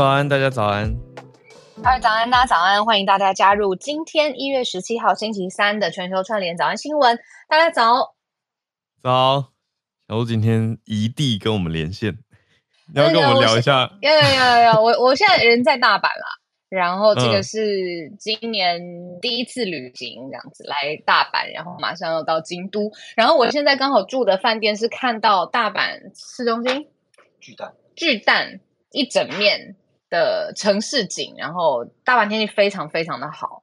早安，大家早安。二早安，大家早安，欢迎大家加入今天一月十七号星期三的全球串联早安新闻。大家早。早，小鹿今天移地跟我们连线，你要跟我们聊一下？要要要要！我我现在人在大阪啦，然后这个是今年第一次旅行，这样子、嗯、来大阪，然后马上要到京都，然后我现在刚好住的饭店是看到大阪市中心巨蛋巨蛋一整面的城市景，然后大阪天气非常非常的好。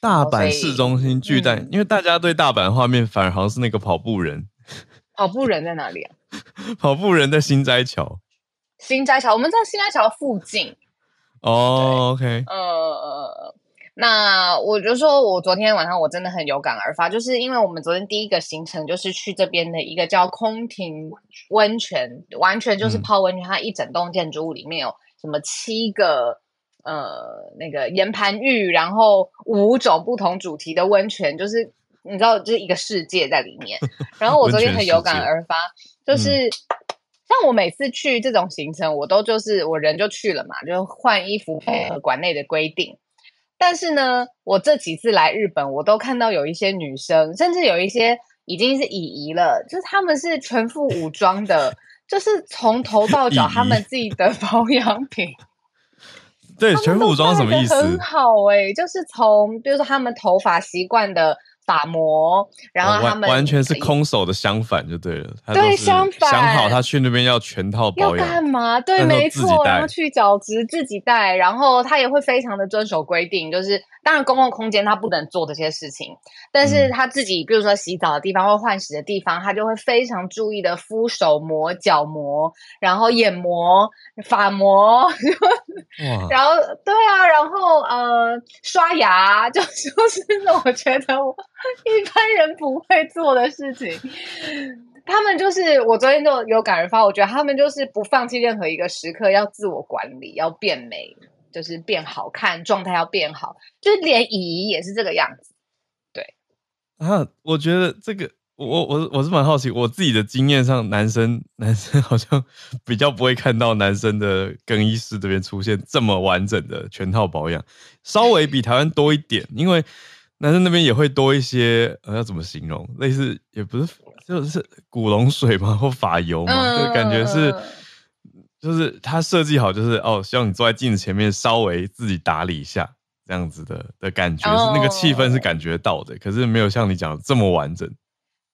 大阪市中心巨蛋，嗯、因为大家对大阪的画面反而好像是那个跑步人。跑步人在哪里啊？跑步人在新斋桥。新斋桥，我们在新斋桥附近。哦、oh，OK。呃，那我就说，我昨天晚上我真的很有感而发，就是因为我们昨天第一个行程就是去这边的一个叫空庭温泉，完全就是泡温泉。嗯、它一整栋建筑物里面有什么七个呃那个岩盘浴，然后五种不同主题的温泉，就是。你知道，就是一个世界在里面。然后我昨天很有感而发，就是、嗯、像我每次去这种行程，我都就是我人就去了嘛，就换衣服配合馆内的规定。但是呢，我这几次来日本，我都看到有一些女生，甚至有一些已经是姨姨了，就是他们是全副武装的，就是从头到脚他们自己的保养品。对，全副武装什么意思？很好哎、欸，就是从比如说他们头发习惯的。发膜，然后他们、哦、完全是空手的相反就对了。对，相反想好他去那边要全套保养，要干嘛？对，没错，然后去角质自己带，然后他也会非常的遵守规定，就是。当然，公共空间他不能做这些事情，但是他自己，比如说洗澡的地方或换洗的地方，他就会非常注意的敷手膜、脚膜，然后眼膜、发膜，然后对啊，然后呃，刷牙，就就是我觉得我 一般人不会做的事情。他们就是我昨天就有感而发，我觉得他们就是不放弃任何一个时刻，要自我管理，要变美。就是变好看，状态要变好，就是连姨也是这个样子。对啊，我觉得这个，我我我是蛮好奇，我自己的经验上，男生男生好像比较不会看到男生的更衣室这边出现这么完整的全套保养，稍微比台湾多一点，因为男生那边也会多一些，呃，要怎么形容？类似也不是，就是古龙水嘛，或发油嘛，就感觉是。就是他设计好，就是哦，希望你坐在镜子前面，稍微自己打理一下，这样子的的感觉，哦、是那个气氛是感觉到的，可是没有像你讲的这么完整。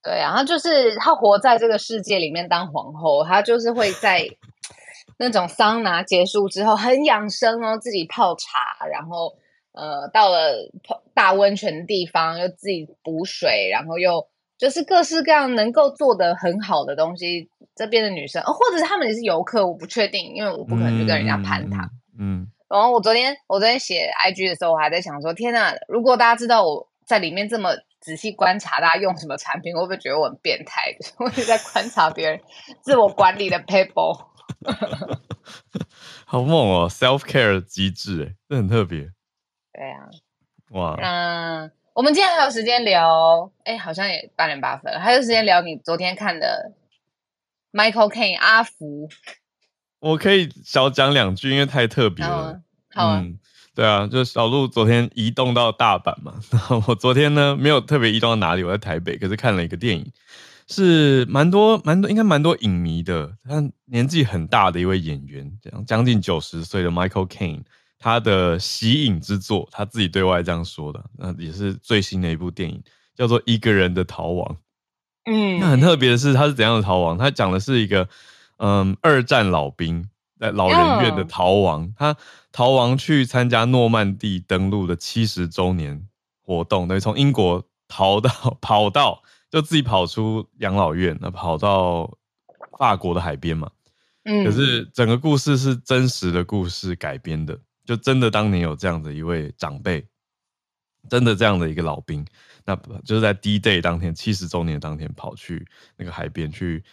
对啊，他就是他活在这个世界里面当皇后，他就是会在 那种桑拿结束之后很养生哦，自己泡茶，然后呃到了泡大温泉的地方又自己补水，然后又。就是各式各样能够做的很好的东西，这边的女生，或者是他们也是游客，我不确定，因为我不可能去跟人家攀谈。嗯，然后我昨天我昨天写 IG 的时候，我还在想说，天呐，如果大家知道我在里面这么仔细观察大家用什么产品，会不会觉得我很变态？我也在观察别人自我管理的 people。好猛哦，self care 机制，哎，这很特别。对啊，哇，嗯。我们今天还有时间聊，哎，好像也八点八分了，还有时间聊你昨天看的 Michael Caine 阿福。我可以少讲两句，因为太特别了。好啊，好啊。嗯，对啊，就是小鹿昨天移动到大阪嘛，然后我昨天呢没有特别移动到哪里，我在台北，可是看了一个电影，是蛮多蛮多，应该蛮多影迷的，他年纪很大的一位演员，这样将近九十岁的 Michael Caine。他的息影之作，他自己对外这样说的，那也是最新的一部电影，叫做《一个人的逃亡》。嗯，那很特别的是，他是怎样的逃亡？他讲的是一个，嗯，二战老兵在老人院的逃亡，嗯、他逃亡去参加诺曼底登陆的七十周年活动，等于从英国逃到 跑到，就自己跑出养老院，那跑到法国的海边嘛。嗯，可是整个故事是真实的故事改编的，就真的当年有这样的一位长辈，真的这样的一个老兵，那就是在 D-Day 当天七十周年当天跑去那个海边去。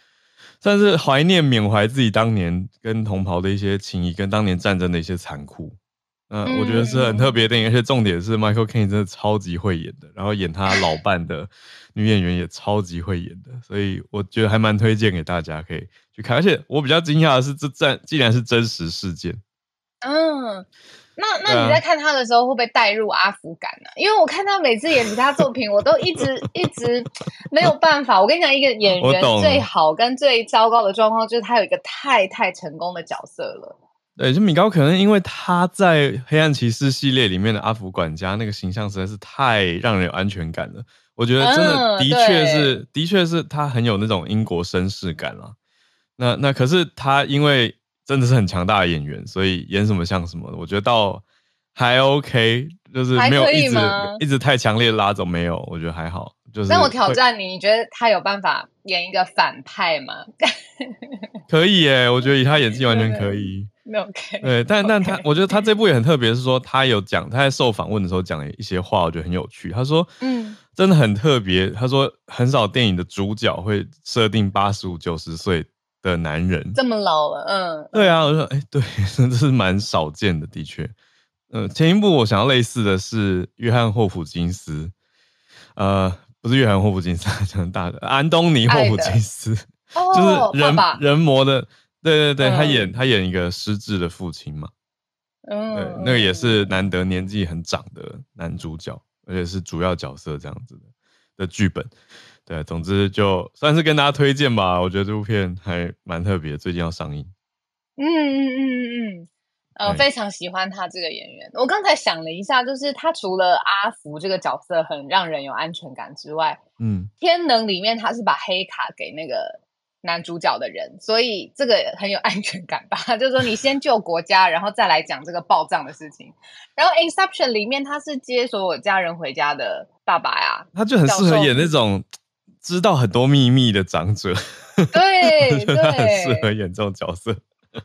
算是怀念缅怀自己当年跟同袍的一些情谊，跟当年战争的一些残酷。嗯，我觉得是很特别的电影，而且重点是 Michael Caine 真的超级会演的，然后演他老伴的女演员也超级会演的，所以我觉得还蛮推荐给大家可以去看。而且我比较惊讶的是，这战竟然是真实事件。嗯。那那你在看他的时候会不会带入阿福感呢？因为我看他每次演其他作品，我都一直一直没有办法。我跟你讲，一个演员最好跟最糟糕的状况就是他有一个太太成功的角色了。对，就米高可能因为他在《黑暗骑士》系列里面的阿福管家那个形象实在是太让人有安全感了。我觉得真的的确是，嗯、的确是他很有那种英国绅士感了。那那可是他因为。真的是很强大的演员，所以演什么像什么的。我觉得倒还 OK，就是没有一直一直太强烈的拉走，没有，我觉得还好。就是那我挑战你，你觉得他有办法演一个反派吗？可以耶，我觉得以他演技完全可以。没有 OK，对，但但他我觉得他这部也很特别，是说他有讲他在受访问的时候讲了一些话，我觉得很有趣。他说，嗯，真的很特别。他说很少电影的主角会设定八十五九十岁的男人。这么老了，嗯，对啊，我说，哎、欸，对，这是蛮少见的，的确，嗯，前一部我想要类似的是约翰霍普金斯，呃，不是约翰霍普金斯，讲大的安东尼霍普金斯，就是人、哦、人魔的，对对对，嗯、他演他演一个失智的父亲嘛，嗯，对，那个也是。难得年纪很长的男主角，而且是主要角色这样子的的剧本。对，总之就算是跟大家推荐吧。我觉得这部片还蛮特别，最近要上映。嗯嗯嗯嗯嗯，呃，非常喜欢他这个演员。我刚才想了一下，就是他除了阿福这个角色很让人有安全感之外，嗯，天能里面他是把黑卡给那个男主角的人，所以这个很有安全感吧？就是说你先救国家，然后再来讲这个报帐的事情。然后 Inception 里面他是接所有家人回家的爸爸呀，他就很适合演那种。知道很多秘密的长者，对，对，很适合演这种角色。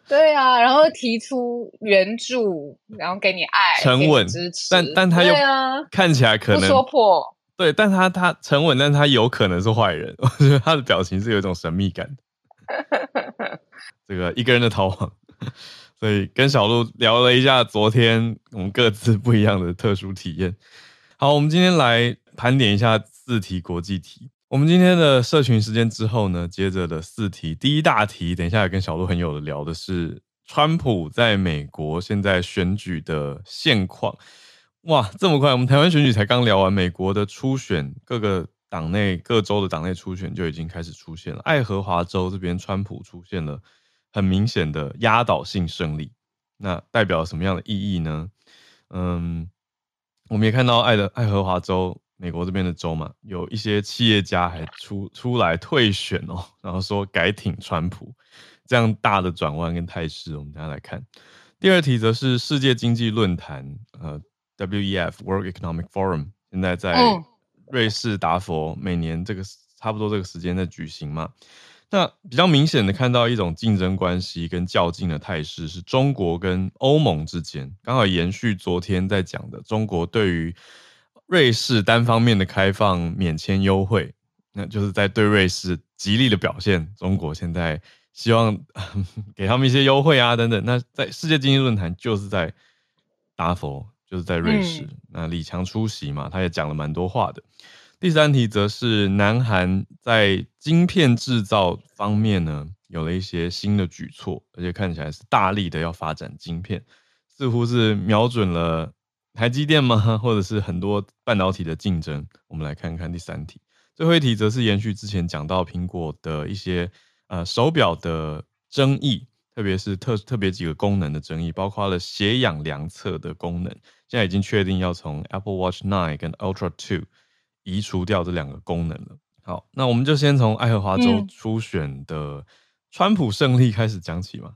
对啊，然后提出援助，然后给你爱、沉稳、支持，但但他又看起来可能说破，对，但他他沉稳，但他有可能是坏人。我觉得他的表情是有一种神秘感的。这个一个人的逃亡，所以跟小鹿聊了一下昨天我们各自不一样的特殊体验。好，我们今天来盘点一下四题国际题。我们今天的社群时间之后呢，接着的四题，第一大题，等一下也跟小鹿很有的聊的是川普在美国现在选举的现况。哇，这么快，我们台湾选举才刚聊完，美国的初选，各个党内各州的党内初选就已经开始出现了。爱荷华州这边，川普出现了很明显的压倒性胜利，那代表什么样的意义呢？嗯，我们也看到爱的爱荷华州。美国这边的州嘛，有一些企业家还出出来退选哦，然后说改挺川普，这样大的转弯跟态势，我们大家来看。第二题则是世界经济论坛，呃，WEF World Economic Forum，现在在瑞士达佛，每年这个差不多这个时间在举行嘛。那比较明显的看到一种竞争关系跟较劲的态势，是中国跟欧盟之间，刚好延续昨天在讲的中国对于。瑞士单方面的开放免签优惠，那就是在对瑞士极力的表现。中国现在希望 给他们一些优惠啊，等等。那在世界经济论坛就是在达佛，就是在瑞士。嗯、那李强出席嘛，他也讲了蛮多话的。第三题则是南韩在晶片制造方面呢，有了一些新的举措，而且看起来是大力的要发展晶片，似乎是瞄准了。台积电吗？或者是很多半导体的竞争？我们来看看第三题。最后一题则是延续之前讲到苹果的一些呃手表的争议，特别是特特别几个功能的争议，包括了血氧量测的功能，现在已经确定要从 Apple Watch Nine 跟 Ultra Two 移除掉这两个功能了。好，那我们就先从爱荷华州初选的川普胜利开始讲起嘛。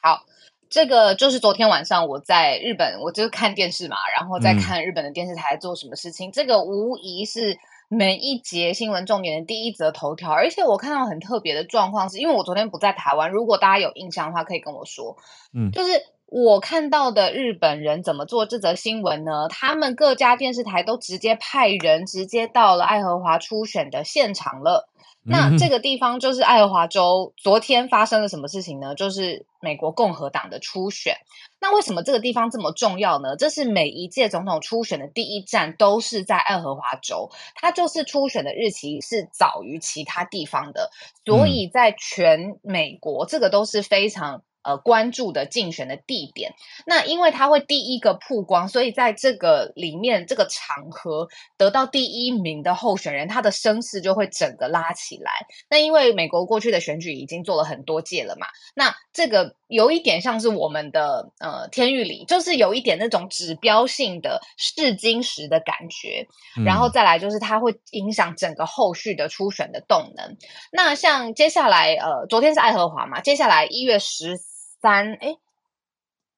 好，这个就是昨天晚上我在日本，我就是看电视嘛，然后在看日本的电视台做什么事情。嗯、这个无疑是每一节新闻重点的第一则头条，而且我看到很特别的状况，是因为我昨天不在台湾，如果大家有印象的话，可以跟我说。嗯，就是我看到的日本人怎么做这则新闻呢？他们各家电视台都直接派人直接到了爱荷华初选的现场了。那这个地方就是爱荷华州，昨天发生了什么事情呢？就是美国共和党的初选。那为什么这个地方这么重要呢？这是每一届总统初选的第一站，都是在爱荷华州。它就是初选的日期是早于其他地方的，所以在全美国，这个都是非常。呃，关注的竞选的地点，那因为他会第一个曝光，所以在这个里面这个场合得到第一名的候选人，他的声势就会整个拉起来。那因为美国过去的选举已经做了很多届了嘛，那这个有一点像是我们的呃天域里，就是有一点那种指标性的试金石的感觉，然后再来就是它会影响整个后续的初选的动能。那像接下来呃，昨天是爱荷华嘛，接下来一月十。三哎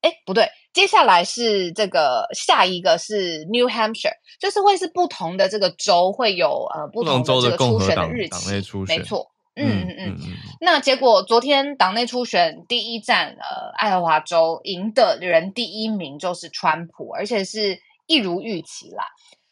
哎不对，接下来是这个下一个是 New Hampshire，就是会是不同的这个州会有呃不同的这个初选的日期，没错，嗯嗯嗯。那结果昨天党内初选第一站，呃，爱荷华州赢的人第一名就是川普，而且是一如预期啦。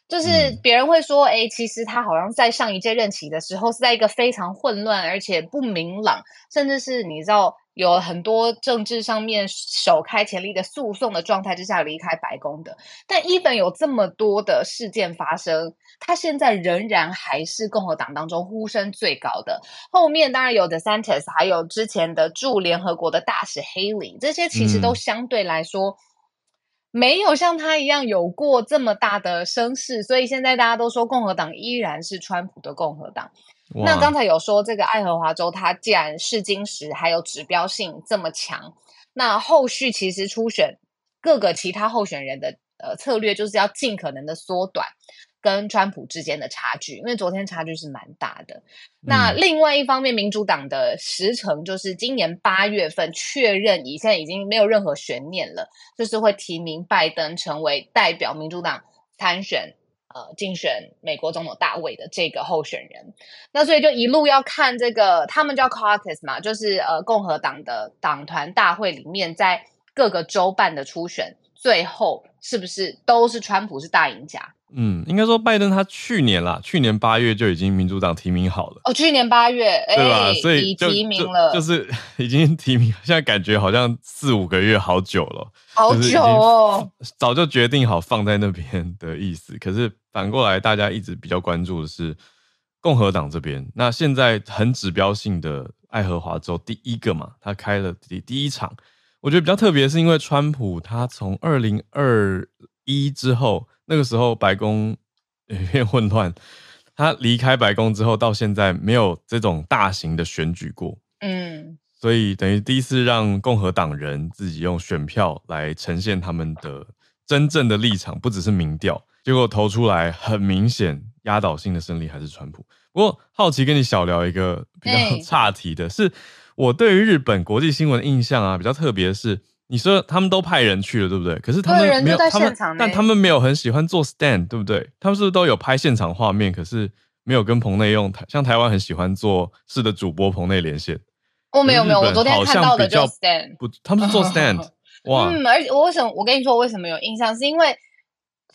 就是别人会说，哎，其实他好像在上一届任期的时候是在一个非常混乱而且不明朗，甚至是你知道。有很多政治上面首开前例的诉讼的状态之下离开白宫的，但 even 有这么多的事件发生，他现在仍然还是共和党当中呼声最高的。后面当然有 DeSantis，还有之前的驻联合国的大使 Haley，这些其实都相对来说没有像他一样有过这么大的声势，所以现在大家都说共和党依然是川普的共和党。那刚才有说这个爱荷华州，它既然试金石还有指标性这么强，那后续其实初选各个其他候选人的呃策略，就是要尽可能的缩短跟川普之间的差距，因为昨天差距是蛮大的。那另外一方面，民主党的时程就是今年八月份确认，以现在已经没有任何悬念了，就是会提名拜登成为代表民主党参选。呃，竞选美国总统大位的这个候选人，那所以就一路要看这个，他们叫 caucus 嘛，就是呃共和党的党团大会里面，在各个州办的初选，最后是不是都是川普是大赢家？嗯，应该说拜登他去年啦，去年八月就已经民主党提名好了。哦，去年八月，对吧？所以就提名了就，就是 已经提名，现在感觉好像四五个月，好久了，好久哦，早就决定好放在那边的意思，可是。反过来，大家一直比较关注的是共和党这边。那现在很指标性的爱荷华州第一个嘛，他开了第第一场。我觉得比较特别，是因为川普他从二零二一之后，那个时候白宫一片混乱，他离开白宫之后到现在没有这种大型的选举过。嗯，所以等于第一次让共和党人自己用选票来呈现他们的真正的立场，不只是民调。结果投出来很明显压倒性的胜利还是川普。不过好奇跟你小聊一个比较差题的是，我对于日本国际新闻的印象啊比较特别的是，你说他们都派人去了，对不对？可是他们没有他们，但他们没有很喜欢做 stand，对不对？他们是不是都有拍现场画面？可是没有跟棚内用台，像台湾很喜欢做是的主播棚内连线。哦没有没有，我昨天看到的就 stand，不，他们是做 stand。哇，嗯，而且我为什么我跟你说我为什么有印象，是因为。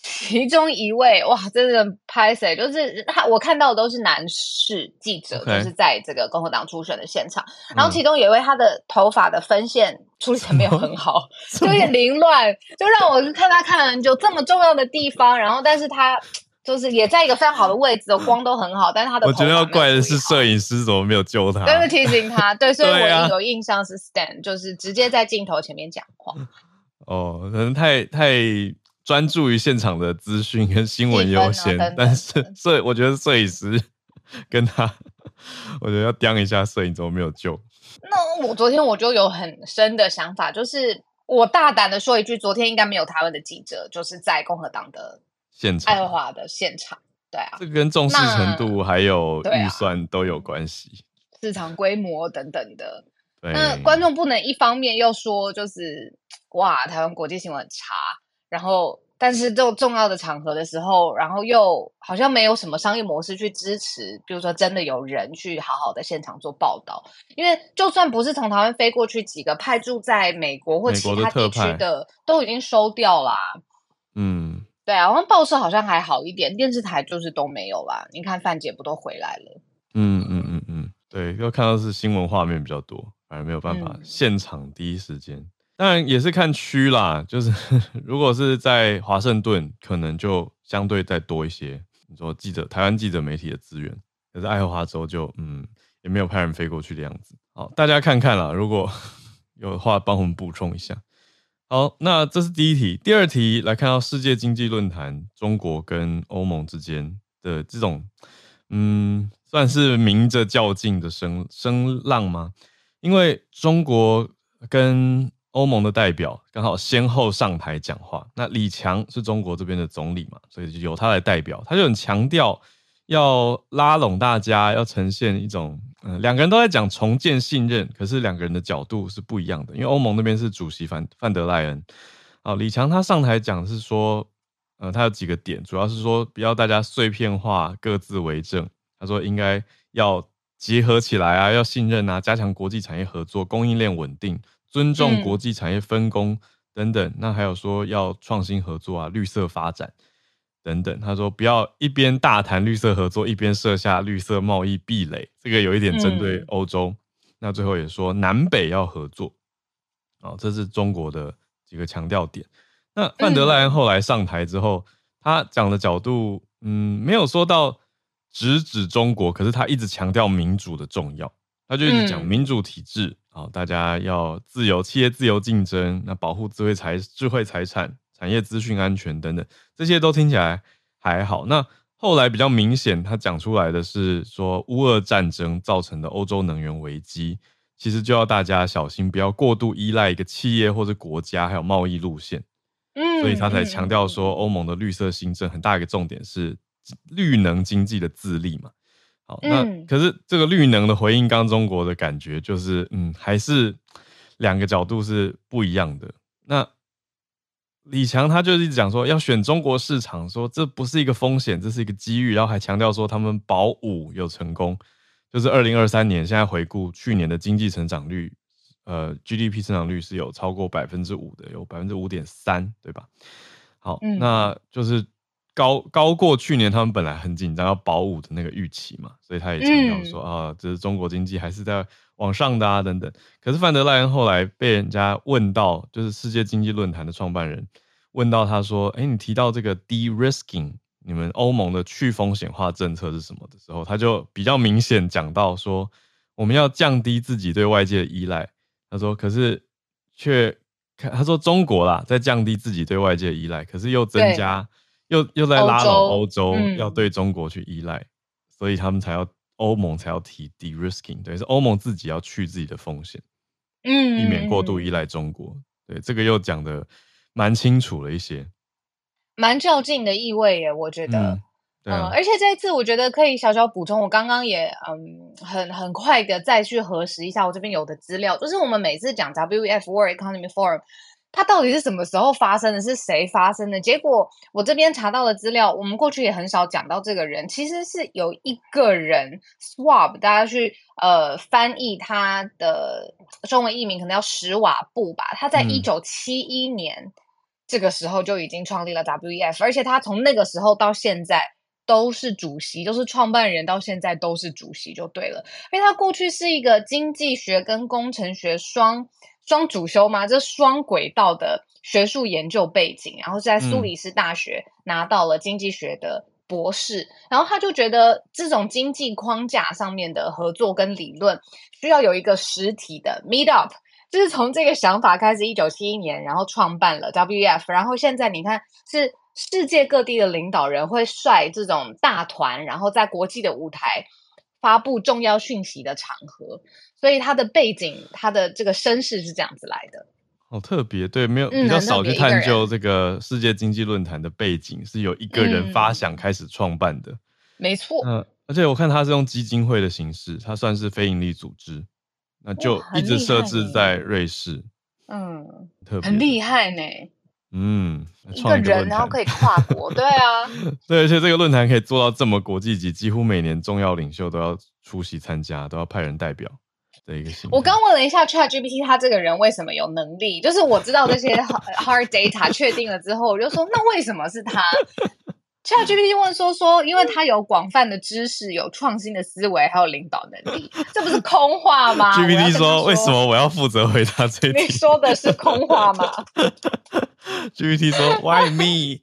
其中一位哇，真的拍谁？就是他，我看到的都是男士记者.就是在这个共和党初选的现场。然后其中有一位，他的头发的分线处理得没有 很好，就有点凌乱，就让我看他看了很久。这么重要的地方，然后但是他就是也在一个非常好的位置，光都很好，但是他的我觉得要怪的是摄影师怎么没有救他，就是提醒他。对，所以我有印象是 Stan，就是直接在镜头前面讲话。哦，可能太太。专注于现场的资讯跟新闻优先，但是摄我觉得摄影师 跟他，我觉得要盯一下摄影怎么没有救。那我昨天我就有很深的想法，就是我大胆的说一句，昨天应该没有台湾的记者，就是在共和党的现场，爱荷华的现场。对啊，这跟重视程度还有预算都有关系，市场规模等等的。那观众不能一方面又说就是哇，台湾国际新闻很差，然后但是这种重要的场合的时候，然后又好像没有什么商业模式去支持，比如说真的有人去好好的现场做报道，因为就算不是从台湾飞过去几个派驻在美国或其他地区的，的都已经收掉啦。嗯，对啊，好像报社好像还好一点，电视台就是都没有啦。你看范姐不都回来了？嗯嗯嗯嗯，对，又看到是新闻画面比较多。反而没有办法现场第一时间，嗯、当然也是看区啦。就是 如果是在华盛顿，可能就相对再多一些。你说记者、台湾记者媒体的资源，可是爱荷华州就嗯也没有派人飞过去的样子。好，大家看看啦，如果 有的话帮我们补充一下。好，那这是第一题。第二题来看到世界经济论坛，中国跟欧盟之间的这种嗯，算是明着较劲的声声浪吗？因为中国跟欧盟的代表刚好先后上台讲话，那李强是中国这边的总理嘛，所以就由他来代表，他就很强调要拉拢大家，要呈现一种，嗯，两个人都在讲重建信任，可是两个人的角度是不一样的。因为欧盟那边是主席范范德赖恩，啊，李强他上台讲是说，呃，他有几个点，主要是说不要大家碎片化，各自为政，他说应该要。结合起来啊，要信任啊，加强国际产业合作，供应链稳定，尊重国际产业分工等等。嗯、那还有说要创新合作啊，绿色发展等等。他说不要一边大谈绿色合作，一边设下绿色贸易壁垒，这个有一点针对欧洲。嗯、那最后也说南北要合作，哦，这是中国的几个强调点。那范德赖恩后来上台之后，他讲的角度，嗯，没有说到。直指中国，可是他一直强调民主的重要，他就一直讲民主体制啊，嗯、大家要自由，企业自由竞争，那保护智慧财智慧财产、产业资讯安全等等，这些都听起来还好。那后来比较明显，他讲出来的是说，乌俄战争造成的欧洲能源危机，其实就要大家小心，不要过度依赖一个企业或者国家，还有贸易路线。嗯，所以他才强调说，欧盟的绿色新政很大一个重点是。绿能经济的自立嘛，好，那可是这个绿能的回应，刚中国的感觉就是，嗯，还是两个角度是不一样的。那李强他就一直讲说要选中国市场，说这不是一个风险，这是一个机遇，然后还强调说他们保五有成功，就是二零二三年现在回顾去年的经济成长率，呃，GDP 成长率是有超过百分之五的，有百分之五点三，对吧？好，那就是。高高过去年，他们本来很紧张要保五的那个预期嘛，所以他也强调说、嗯、啊，这是中国经济还是在往上的啊等等。可是范德赖恩后来被人家问到，就是世界经济论坛的创办人问到他说：“哎，你提到这个 de-risking，你们欧盟的去风险化政策是什么的时候，他就比较明显讲到说，我们要降低自己对外界的依赖。他说，可是却他说中国啦，在降低自己对外界的依赖，可是又增加。”又又在拉拢欧洲，要对中国去依赖，嗯、所以他们才要欧盟才要提 de-risking，对，是欧盟自己要去自己的风险，嗯，避免过度依赖中国。对，这个又讲的蛮清楚了一些，蛮较劲的意味耶，我觉得，嗯，而且这一次我觉得可以小小补充，我刚刚也嗯很很快的再去核实一下我这边有的资料，就是我们每次讲 WEF World Economic Forum。它到底是什么时候发生的？是谁发生的？结果我这边查到的资料，我们过去也很少讲到这个人。其实是有一个人，Schwab，大家去呃翻译他的中文译名，可能叫史瓦布吧。他在一九七一年这个时候就已经创立了 WEF，而且他从那个时候到现在都是主席，就是创办人，到现在都是主席就对了。因为他过去是一个经济学跟工程学双。双主修嘛？这双轨道的学术研究背景，然后是在苏黎世大学拿到了经济学的博士。嗯、然后他就觉得这种经济框架上面的合作跟理论需要有一个实体的 meet up，就是从这个想法开始，一九七一年，然后创办了 WEF。然后现在你看，是世界各地的领导人会率这种大团，然后在国际的舞台发布重要讯息的场合。所以他的背景，他的这个身世是这样子来的，好特别。对，没有比较少去探究这个世界经济论坛的背景，是由一个人发想开始创办的，没错。嗯，而且我看他是用基金会的形式，他算是非营利组织。那就一直设置在瑞士。嗯，特别很厉害呢。嗯，一个人然后可以跨国，对啊，对，而且这个论坛可以做到这么国际级，几乎每年重要领袖都要出席参加，都要派人代表的一个形。我刚问了一下 ChatGPT，他这个人为什么有能力？就是我知道这些 hard data 确定了之后，我就说那为什么是他？ChatGPT 问说说，因为他有广泛的知识，有创新的思维，还有领导能力，这不是空话吗？GPT 说，为什么我要负责回答这题？你说的是空话吗？GPT 说 Why me？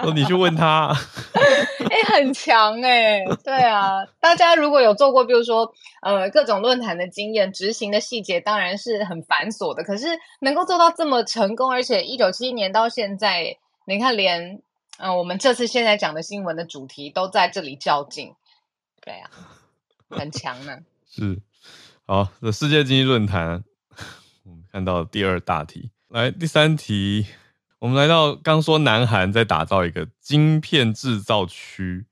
说你去问他。哎、欸，很强哎、欸，对啊，大家如果有做过，比如说呃各种论坛的经验，执行的细节当然是很繁琐的，可是能够做到这么成功，而且一九七一年到现在，你看连。嗯、呃，我们这次现在讲的新闻的主题都在这里较劲，对啊，很强呢。是，好，这世界经济论坛，我们看到第二大题，来第三题，我们来到刚说南韩在打造一个晶片制造区，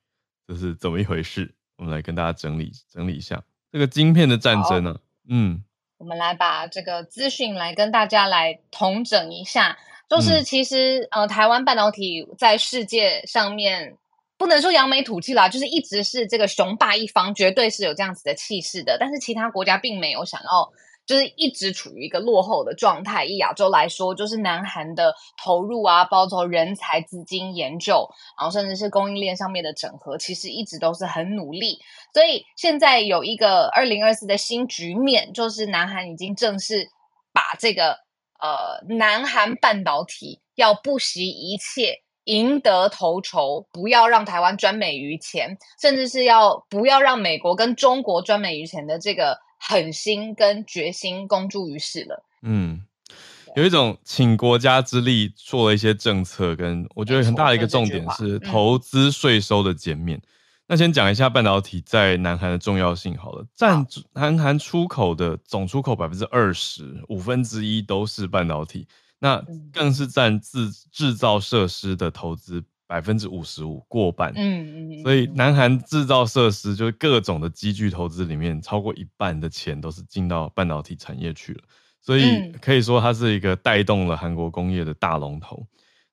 这是怎么一回事？我们来跟大家整理整理一下这个晶片的战争呢、啊。嗯，我们来把这个资讯来跟大家来统整一下。就是其实，呃，台湾半导体在世界上面不能说扬眉吐气啦，就是一直是这个雄霸一方，绝对是有这样子的气势的。但是其他国家并没有想要，就是一直处于一个落后的状态。以亚洲来说，就是南韩的投入啊，包括人才、资金、研究，然后甚至是供应链上面的整合，其实一直都是很努力。所以现在有一个二零二四的新局面，就是南韩已经正式把这个。呃，南韩半导体要不惜一切赢得头筹，不要让台湾专美于前，甚至是要不要让美国跟中国专美于前的这个狠心跟决心公诸于世了。嗯，有一种倾国家之力做了一些政策，跟我觉得很大的一个重点是投资税收的减免。那先讲一下半导体在南韩的重要性好了，占南韩出口的总出口百分之二十，五分之一都是半导体，那更是占制制造设施的投资百分之五十五，过半。嗯嗯，所以南韩制造设施就是各种的机具投资里面，超过一半的钱都是进到半导体产业去了，所以可以说它是一个带动了韩国工业的大龙头。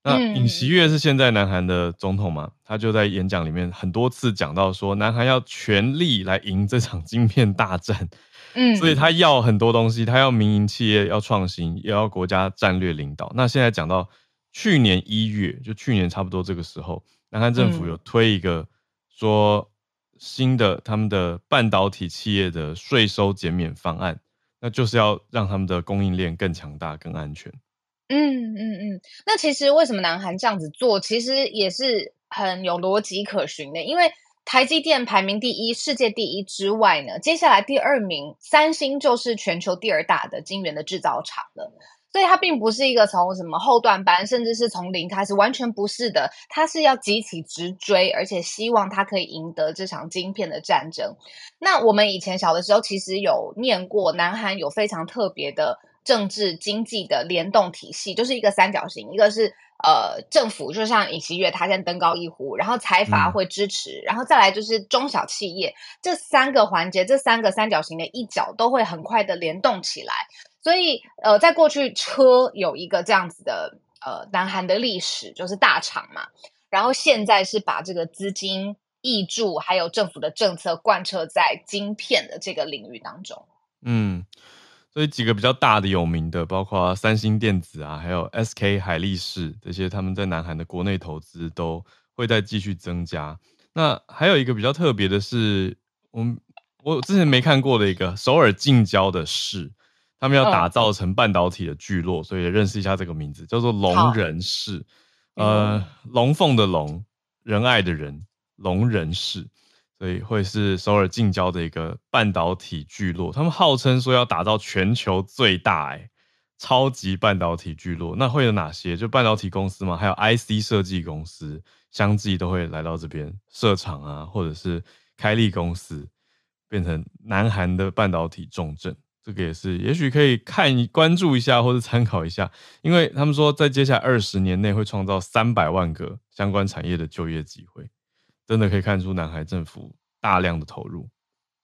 那尹锡悦是现在南韩的总统嘛？他就在演讲里面很多次讲到说，南韩要全力来赢这场晶片大战。嗯，所以他要很多东西，他要民营企业要创新，也要国家战略领导。那现在讲到去年一月，就去年差不多这个时候，南韩政府有推一个说新的他们的半导体企业的税收减免方案，那就是要让他们的供应链更强大、更安全。嗯嗯嗯，那其实为什么南韩这样子做，其实也是很有逻辑可循的。因为台积电排名第一，世界第一之外呢，接下来第二名三星就是全球第二大的晶圆的制造厂了。所以它并不是一个从什么后段班，甚至是从零开始，完全不是的。它是要集体直追，而且希望它可以赢得这场晶片的战争。那我们以前小的时候，其实有念过，南韩有非常特别的。政治经济的联动体系就是一个三角形，一个是呃政府，就像尹锡悦他先登高一呼，然后财阀会支持，嗯、然后再来就是中小企业，这三个环节，这三个三角形的一角都会很快的联动起来。所以呃，在过去车有一个这样子的呃南韩的历史，就是大厂嘛，然后现在是把这个资金挹注，还有政府的政策贯彻在晶片的这个领域当中。嗯。所以几个比较大的有名的，包括三星电子啊，还有 SK 海力士这些，他们在南韩的国内投资都会再继续增加。那还有一个比较特别的是，我们我之前没看过的一个首尔近郊的市，他们要打造成半导体的聚落，所以认识一下这个名字，叫做龙仁市。呃，龙凤的龙，仁爱的人，龙仁市。所以会是首尔近郊的一个半导体聚落，他们号称说要打造全球最大哎超级半导体聚落，那会有哪些？就半导体公司嘛，还有 IC 设计公司，相继都会来到这边设厂啊，或者是开立公司，变成南韩的半导体重镇。这个也是，也许可以看关注一下，或者参考一下，因为他们说在接下来二十年内会创造三百万个相关产业的就业机会。真的可以看出南海政府大量的投入。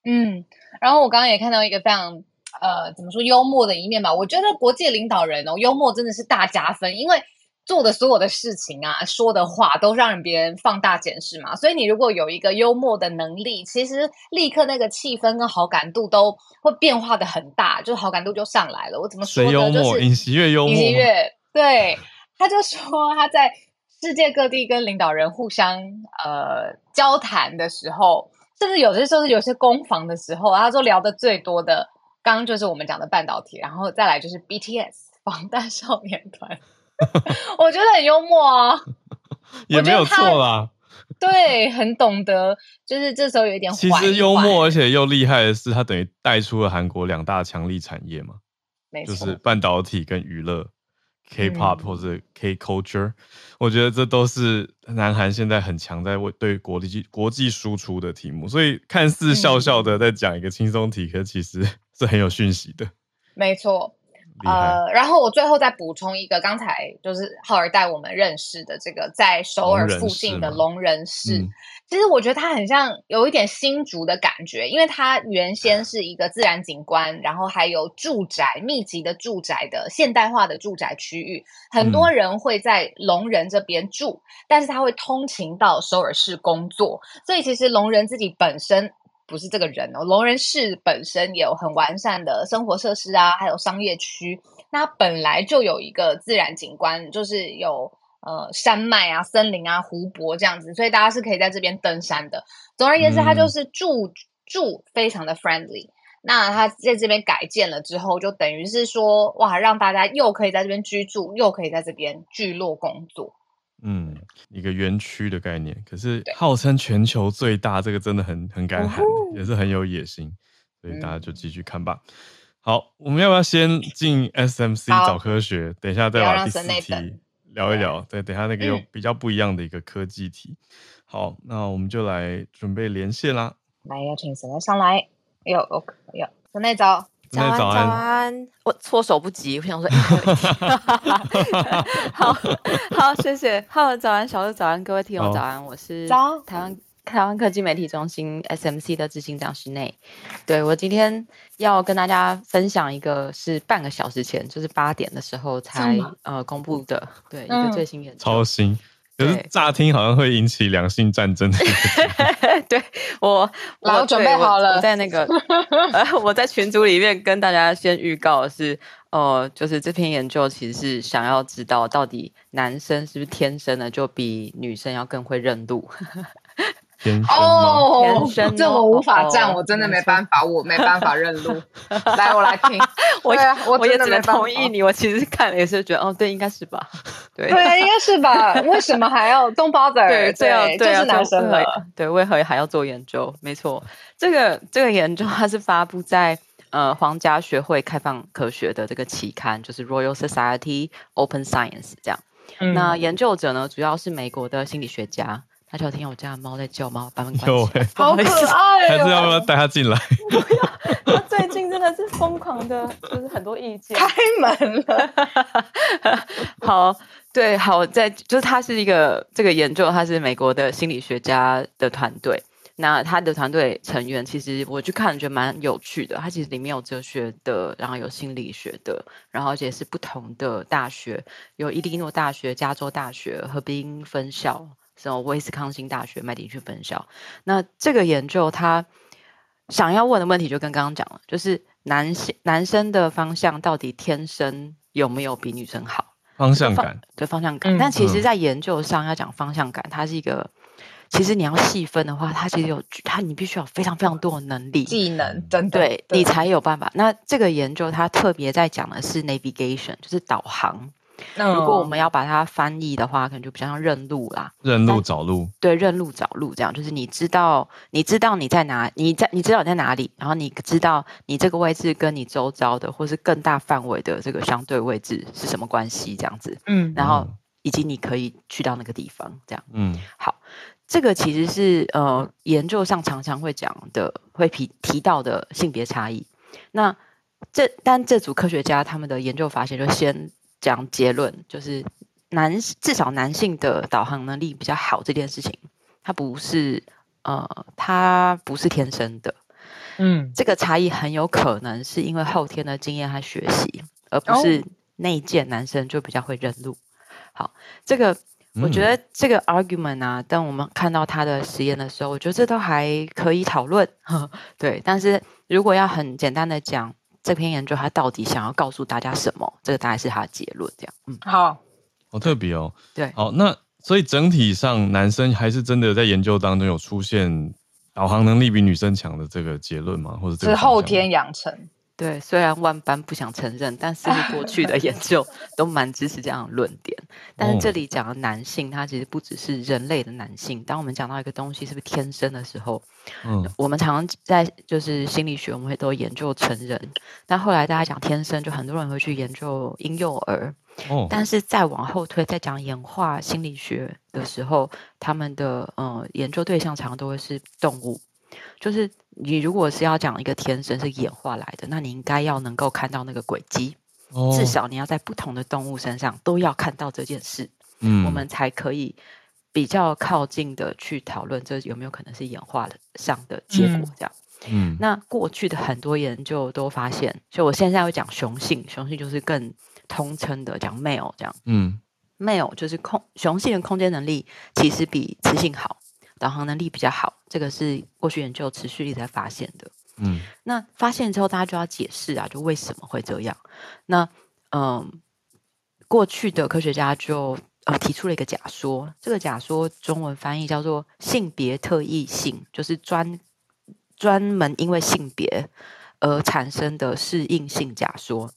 嗯，然后我刚刚也看到一个非常呃，怎么说幽默的一面吧。我觉得国际领导人哦，幽默真的是大加分，因为做的所有的事情啊，说的话都让别人放大检视嘛。所以你如果有一个幽默的能力，其实立刻那个气氛跟好感度都会变化的很大，就好感度就上来了。我怎么说呢？幽默，尹锡悦幽默，尹锡悦对，他就说他在世界各地跟领导人互相呃交谈的时候，甚至有些时候是有些攻防的时候，他说聊的最多的。刚刚就是我们讲的半导体，然后再来就是 BTS 防弹少年团，我觉得很幽默啊，也没有错啦。对，很懂得，就是这时候有一点缓缓。其实幽默而且又厉害的是，他等于带出了韩国两大强力产业嘛，没错，就是半导体跟娱乐。K-pop 或者 K-culture，、嗯、我觉得这都是南韩现在很强在为对国际国际输出的题目，所以看似笑笑的在讲一个轻松题，可其实是很有讯息的。没错。呃，然后我最后再补充一个，刚才就是浩尔带我们认识的这个在首尔附近的龙仁市。嗯、其实我觉得它很像有一点新竹的感觉，因为它原先是一个自然景观，然后还有住宅密集的住宅的现代化的住宅区域，很多人会在龙仁这边住，嗯、但是他会通勤到首尔市工作，所以其实龙仁自己本身。不是这个人哦，龙仁市本身也有很完善的生活设施啊，还有商业区。那本来就有一个自然景观，就是有呃山脉啊、森林啊、湖泊这样子，所以大家是可以在这边登山的。总而言之，它就是住、嗯、住非常的 friendly。那它在这边改建了之后，就等于是说，哇，让大家又可以在这边居住，又可以在这边聚落工作。嗯，一个园区的概念，可是号称全球最大，这个真的很很敢喊，也是很有野心，所以大家就继续看吧。好，我们要不要先进 SMC 找科学？等一下再把第四题聊一聊。对，等一下那个有比较不一样的一个科技题。好，那我们就来准备连线啦。来，邀请神内上来。有，OK，有神内早。早安，早安！我措手不及，我想说，好好，谢谢。Hello，早安，小鹿，早安，各位听众，早安，我是台湾台湾科技媒体中心 SMC 的执行长室内。对，我今天要跟大家分享一个，是半个小时前，就是八点的时候才呃公布的，对，一个最新研究，超新。可是乍听好像会引起两性战争的 对，对我，我准备好了，我在那个，呃，我在群组里面跟大家先预告的是，呃，就是这篇研究其实是想要知道到底男生是不是天生的就比女生要更会认路。哦，这我无法站，我真的没办法，我没办法认路。来，我来听，我我也只能同意你。我其实看了也是觉得，哦，对，应该是吧？对，对，应该是吧？为什么还要 don't bother？对，这样对，就是男生的。对，为何还要做研究？没错，这个这个研究它是发布在呃皇家学会开放科学的这个期刊，就是 Royal Society Open Science 这样。那研究者呢，主要是美国的心理学家。大家有听到我家的猫在叫吗？把门关起来。好可爱，还是要不要带它进来？不要，他最近真的是疯狂的，就是很多意见。开门了。好，对，好，在就是他是一个这个研究，他是美国的心理学家的团队。那他的团队成员其实我去看，觉得蛮有趣的。他其实里面有哲学的，然后有心理学的，然后而且是不同的大学，有伊利诺大学、加州大学、河滨分校。什么威斯康星大学麦迪逊分校？那这个研究他想要问的问题就跟刚刚讲了，就是男性男生的方向到底天生有没有比女生好？方向感对方向感。嗯、但其实，在研究上要讲方向感，它是一个其实你要细分的话，它其实有它你必须有非常非常多的能力技能，真的对，对你才有办法。那这个研究它特别在讲的是 navigation，就是导航。那如果我们要把它翻译的话，可能就比较像认路啦，认路找路。对，认路找路这样，就是你知道，你知道你在哪，你在你知道你在哪里，然后你知道你这个位置跟你周遭的或是更大范围的这个相对位置是什么关系，这样子。嗯，然后以及你可以去到那个地方，这样。嗯，好，这个其实是呃研究上常常会讲的，会提提到的性别差异。那这但这组科学家他们的研究发现就先。讲结论就是男至少男性的导航能力比较好这件事情，它不是呃，它不是天生的。嗯，这个差异很有可能是因为后天的经验和学习，而不是内建男生就比较会认路。好，这个我觉得这个 argument 啊，当我们看到他的实验的时候，我觉得这都还可以讨论。对，但是如果要很简单的讲，这篇研究它到底想要告诉大家什么，这个大概是它的结论。这样，嗯，好，好特别哦。对，好，那所以整体上男生还是真的在研究当中有出现导航能力比女生强的这个结论吗？或者这个是后天养成？对，虽然万般不想承认，但是过去的研究 都蛮支持这样的论点。但是这里讲的男性，他其实不只是人类的男性。当我们讲到一个东西是不是天生的时候，嗯，我们常常在就是心理学，我们会都研究成人，但后来大家讲天生，就很多人会去研究婴幼儿。哦，但是再往后推，在讲演化心理学的时候，他们的呃研究对象常常都会是动物。就是你如果是要讲一个天生是演化来的，那你应该要能够看到那个轨迹，哦、至少你要在不同的动物身上都要看到这件事，嗯，我们才可以比较靠近的去讨论这有没有可能是演化的上的结果这样。嗯，那过去的很多研究都发现，就我现在会讲雄性，雄性就是更通称的讲 male 这样，嗯，male 就是空雄性的空间能力其实比雌性好。导航能力比较好，这个是过去研究持续力才发现的。嗯，那发现之后，大家就要解释啊，就为什么会这样？那嗯，过去的科学家就呃提出了一个假说，这个假说中文翻译叫做性别特异性，就是专专门因为性别而产生的适应性假说，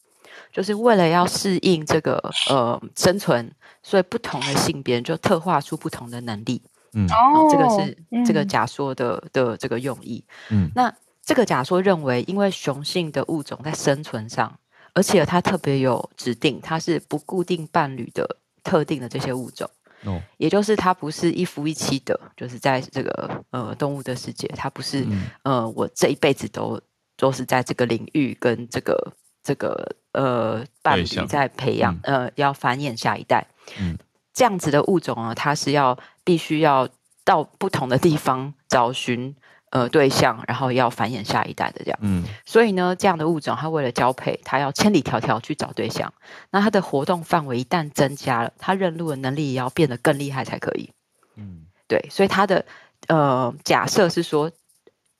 就是为了要适应这个呃生存，所以不同的性别就特化出不同的能力。嗯，哦，这个是这个假说的、嗯、的这个用意。嗯，那这个假说认为，因为雄性的物种在生存上，而且它特别有指定，它是不固定伴侣的特定的这些物种。哦，也就是它不是一夫一妻的，就是在这个呃动物的世界，它不是、嗯、呃我这一辈子都都是在这个领域跟这个这个呃伴侣在培养、嗯、呃要繁衍下一代。嗯。这样子的物种呢，它是要必须要到不同的地方找寻呃对象，然后要繁衍下一代的这样。嗯，所以呢，这样的物种它为了交配，它要千里迢迢去找对象。那它的活动范围一旦增加了，它认路的能力也要变得更厉害才可以。嗯，对，所以它的呃假设是说，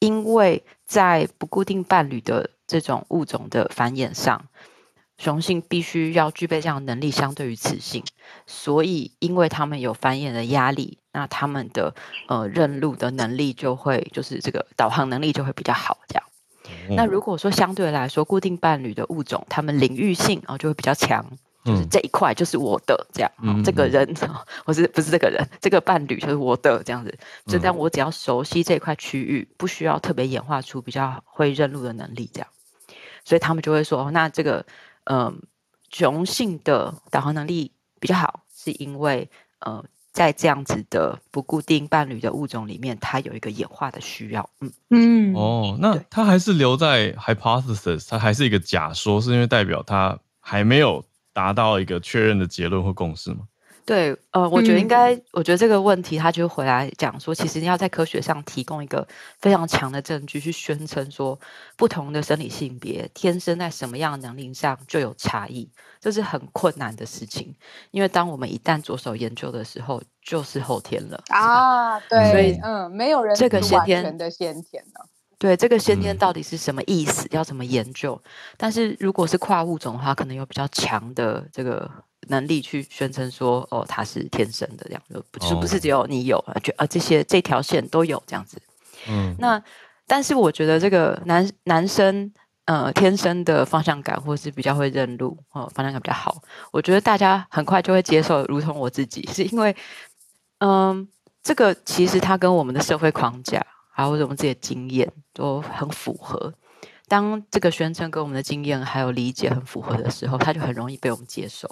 因为在不固定伴侣的这种物种的繁衍上。雄性必须要具备这样的能力，相对于雌性，所以因为他们有繁衍的压力，那他们的呃认路的能力就会，就是这个导航能力就会比较好。这样，嗯、那如果说相对来说固定伴侣的物种，他们领域性啊、呃、就会比较强，就是这一块就是我的这样，嗯、这个人 我是不是这个人，这个伴侣就是我的这样子，就这样我只要熟悉这块区域，不需要特别演化出比较会认路的能力，这样，所以他们就会说，那这个。嗯，雄性的导航能力比较好，是因为呃，在这样子的不固定伴侣的物种里面，它有一个演化的需要。嗯嗯，哦，那它还是留在 hypothesis，它还是一个假说，是因为代表它还没有达到一个确认的结论或共识吗？对，呃，我觉得应该，嗯、我觉得这个问题，他就回来讲说，其实你要在科学上提供一个非常强的证据，去宣称说，不同的生理性别天生在什么样的能力上就有差异，这是很困难的事情。因为当我们一旦着手研究的时候，就是后天了啊，对，所以嗯，没有人这个先天的先天呢，对，这个先天到底是什么意思？嗯、要怎么研究？但是如果是跨物种的话，可能有比较强的这个。能力去宣称说，哦，他是天生的这样，就不是不是只有你有，就啊这些这条线都有这样子。嗯，那但是我觉得这个男男生呃天生的方向感或是比较会认路哦，方向感比较好，我觉得大家很快就会接受，如同我自己，是因为 嗯这个其实它跟我们的社会框架还有我们自己的经验都很符合。当这个宣称跟我们的经验还有理解很符合的时候，它就很容易被我们接受。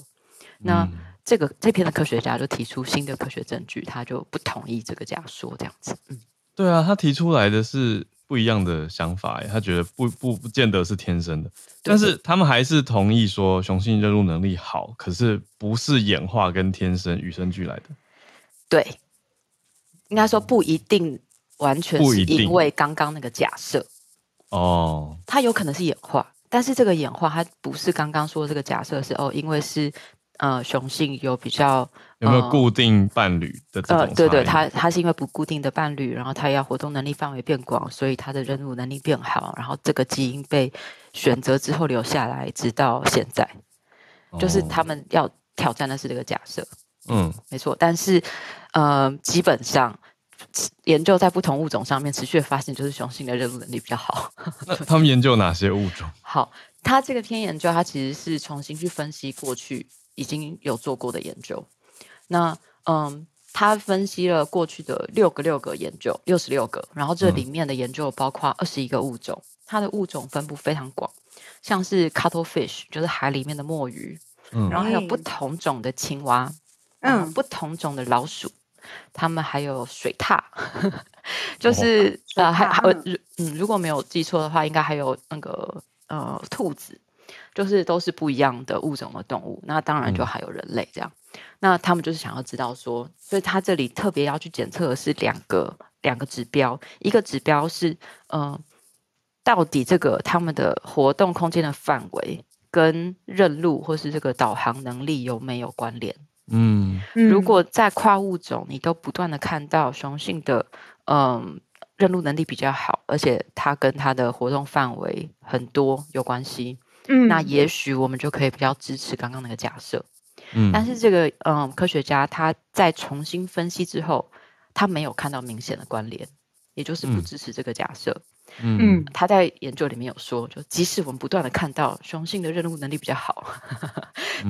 那这个这篇的科学家就提出新的科学证据，他就不同意这个假说，这样子。嗯，对啊，他提出来的是不一样的想法，他觉得不不不见得是天生的，但是他们还是同意说雄性认路能力好，可是不是演化跟天生与生俱来的。对，应该说不一定完全是因为刚刚那个假设。哦，它有可能是演化，但是这个演化它不是刚刚说的这个假设是哦，因为是呃雄性有比较有没有固定伴侣的这种、呃、对对，它它是因为不固定的伴侣，然后他要活动能力范围变广，所以他的任务能力变好，然后这个基因被选择之后留下来，直到现在，哦、就是他们要挑战的是这个假设。嗯，没错，但是呃，基本上。研究在不同物种上面持续的发现，就是雄性的任务能力比较好。那他们研究哪些物种？好，他这个篇研究，他其实是重新去分析过去已经有做过的研究。那嗯，他分析了过去的六个六个研究，六十六个，然后这里面的研究包括二十一个物种，它的物种分布非常广，像是 cuttlefish 就是海里面的墨鱼，嗯，然后还有不同种的青蛙，嗯，嗯，不同种的老鼠。他们还有水獭，就是呃，还还嗯，如果没有记错的话，应该还有那个呃兔子，就是都是不一样的物种的动物。那当然就还有人类这样。嗯、那他们就是想要知道说，所以他这里特别要去检测的是两个两个指标，一个指标是嗯、呃，到底这个他们的活动空间的范围跟认路或是这个导航能力有没有关联？嗯，如果在跨物种，你都不断的看到雄性的，嗯，认路能力比较好，而且它跟它的活动范围很多有关系，嗯，那也许我们就可以比较支持刚刚那个假设，嗯，但是这个，嗯，科学家他在重新分析之后，他没有看到明显的关联，也就是不支持这个假设。嗯嗯，他在研究里面有说，就即使我们不断的看到雄性的任务能力比较好，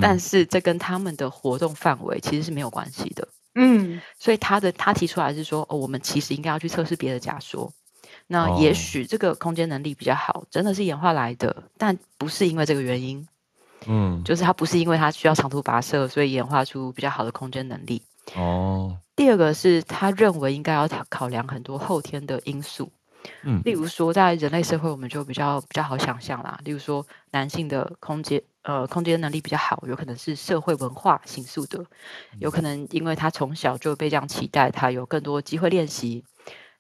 但是这跟他们的活动范围其实是没有关系的。嗯，所以他的他提出来是说，哦，我们其实应该要去测试别的假说。那也许这个空间能力比较好，真的是演化来的，但不是因为这个原因。嗯，就是他不是因为他需要长途跋涉，所以演化出比较好的空间能力。哦，第二个是他认为应该要考量很多后天的因素。嗯，例如说，在人类社会，我们就比较比较好想象啦。例如说，男性的空间呃空间能力比较好，有可能是社会文化形塑的，有可能因为他从小就被这样期待，他有更多机会练习。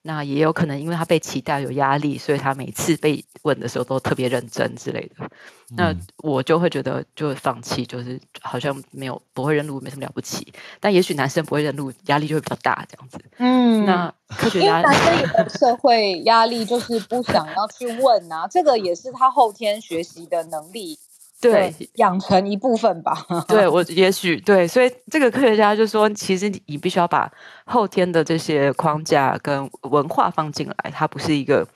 那也有可能，因为他被期待有压力，所以他每次被问的时候都特别认真之类的。嗯、那我就会觉得就会放弃，就是好像没有不会认路，没什么了不起。但也许男生不会认路，压力就会比较大，这样子。嗯，那科学家男生有社会压力，就是不想要去问啊，这个也是他后天学习的能力。对，养成一部分吧。对，我也许对，所以这个科学家就说，其实你必须要把后天的这些框架跟文化放进来，它不是一个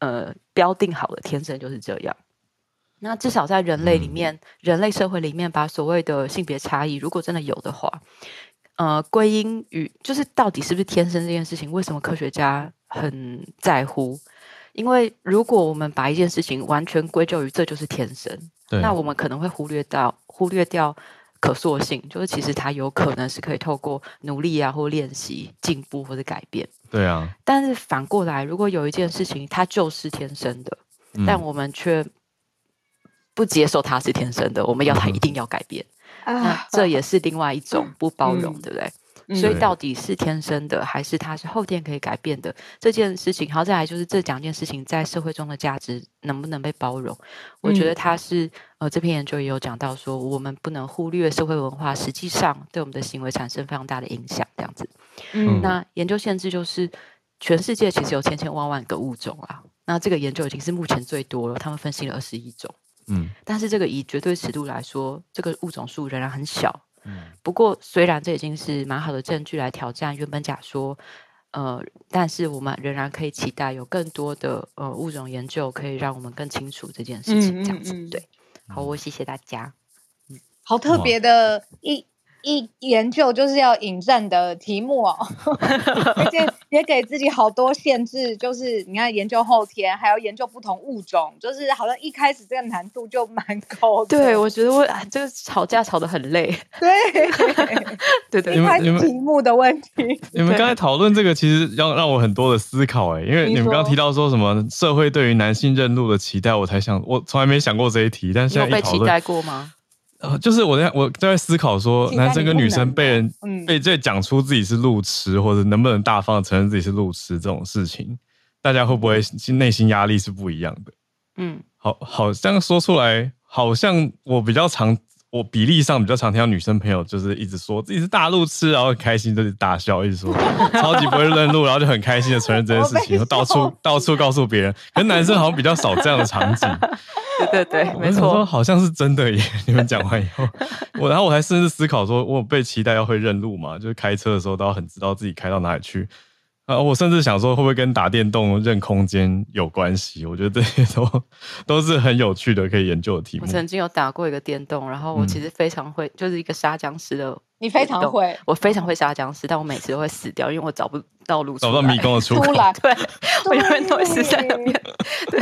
呃标定好的，天生就是这样。那至少在人类里面，嗯、人类社会里面，把所谓的性别差异，如果真的有的话，呃，归因于就是到底是不是天生这件事情，为什么科学家很在乎？因为如果我们把一件事情完全归咎于这就是天生。那我们可能会忽略到忽略掉可塑性，就是其实它有可能是可以透过努力啊或练习进步或者改变。对啊。但是反过来，如果有一件事情它就是天生的，嗯、但我们却不接受它是天生的，我们要它一定要改变，嗯、那这也是另外一种不包容，嗯、对不对？所以到底是天生的，还是它是后天可以改变的这件事情？好，再来就是这两件事情在社会中的价值能不能被包容？我觉得它是呃，这篇研究也有讲到说，我们不能忽略社会文化实际上对我们的行为产生非常大的影响。这样子，嗯，那研究限制就是全世界其实有千千万万个物种啊，那这个研究已经是目前最多了，他们分析了二十一种，嗯，但是这个以绝对尺度来说，这个物种数仍然很小。不过，虽然这已经是蛮好的证据来挑战原本假说，呃，但是我们仍然可以期待有更多的呃物种研究，可以让我们更清楚这件事情。这样子，嗯嗯嗯对。好，我谢谢大家。嗯，好特别的一。一研究就是要引战的题目哦，而且也给自己好多限制，就是你看研究后天，还要研究不同物种，就是好像一开始这个难度就蛮高的。对，我觉得我这个吵架吵得很累。对，对对，一开始题目的问题。你们刚才讨论这个，其实要让我很多的思考哎，因为你们刚刚提到说什么社会对于男性认路的期待，我才想，我从来没想过这一题，但是被期待过吗？就是我在我在思考说，男生跟女生被人、嗯、被这讲出自己是路痴，或者能不能大方承认自己是路痴这种事情，大家会不会内心压力是不一样的？嗯，好，好像说出来，好像我比较常。我比例上比较常听到女生朋友就是一直说自己是大陆痴，然后很开心，就是大笑，一直说超级不会认路，然后就很开心的承认这件事情，然后到处到处告诉别人。可是男生好像比较少这样的场景。对对对，没错，好像是真的耶。你们讲完以后，我然后我还甚至思考说，我有被期待要会认路嘛？就是开车的时候都要很知道自己开到哪里去。啊，我甚至想说，会不会跟打电动认空间有关系？我觉得这些都都是很有趣的，可以研究的题目。我曾经有打过一个电动，然后我其实非常会，嗯、就是一个杀僵尸的。你非常会，我非常会杀僵尸，但我每次都会死掉，因为我找不到路，找不到迷宫的出口。来对，我永远都会死在那边。对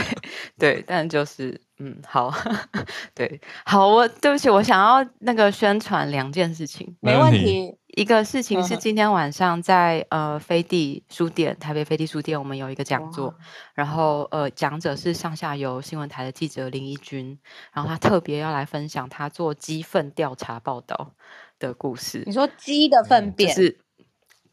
对，但就是嗯，好，对，好，我对不起，我想要那个宣传两件事情，没问题。一个事情是今天晚上在呃飞地书店，台北飞地书店，我们有一个讲座，然后呃讲者是上下游新闻台的记者林一君，然后他特别要来分享他做鸡粪调查报道的故事。你说鸡的粪便？就是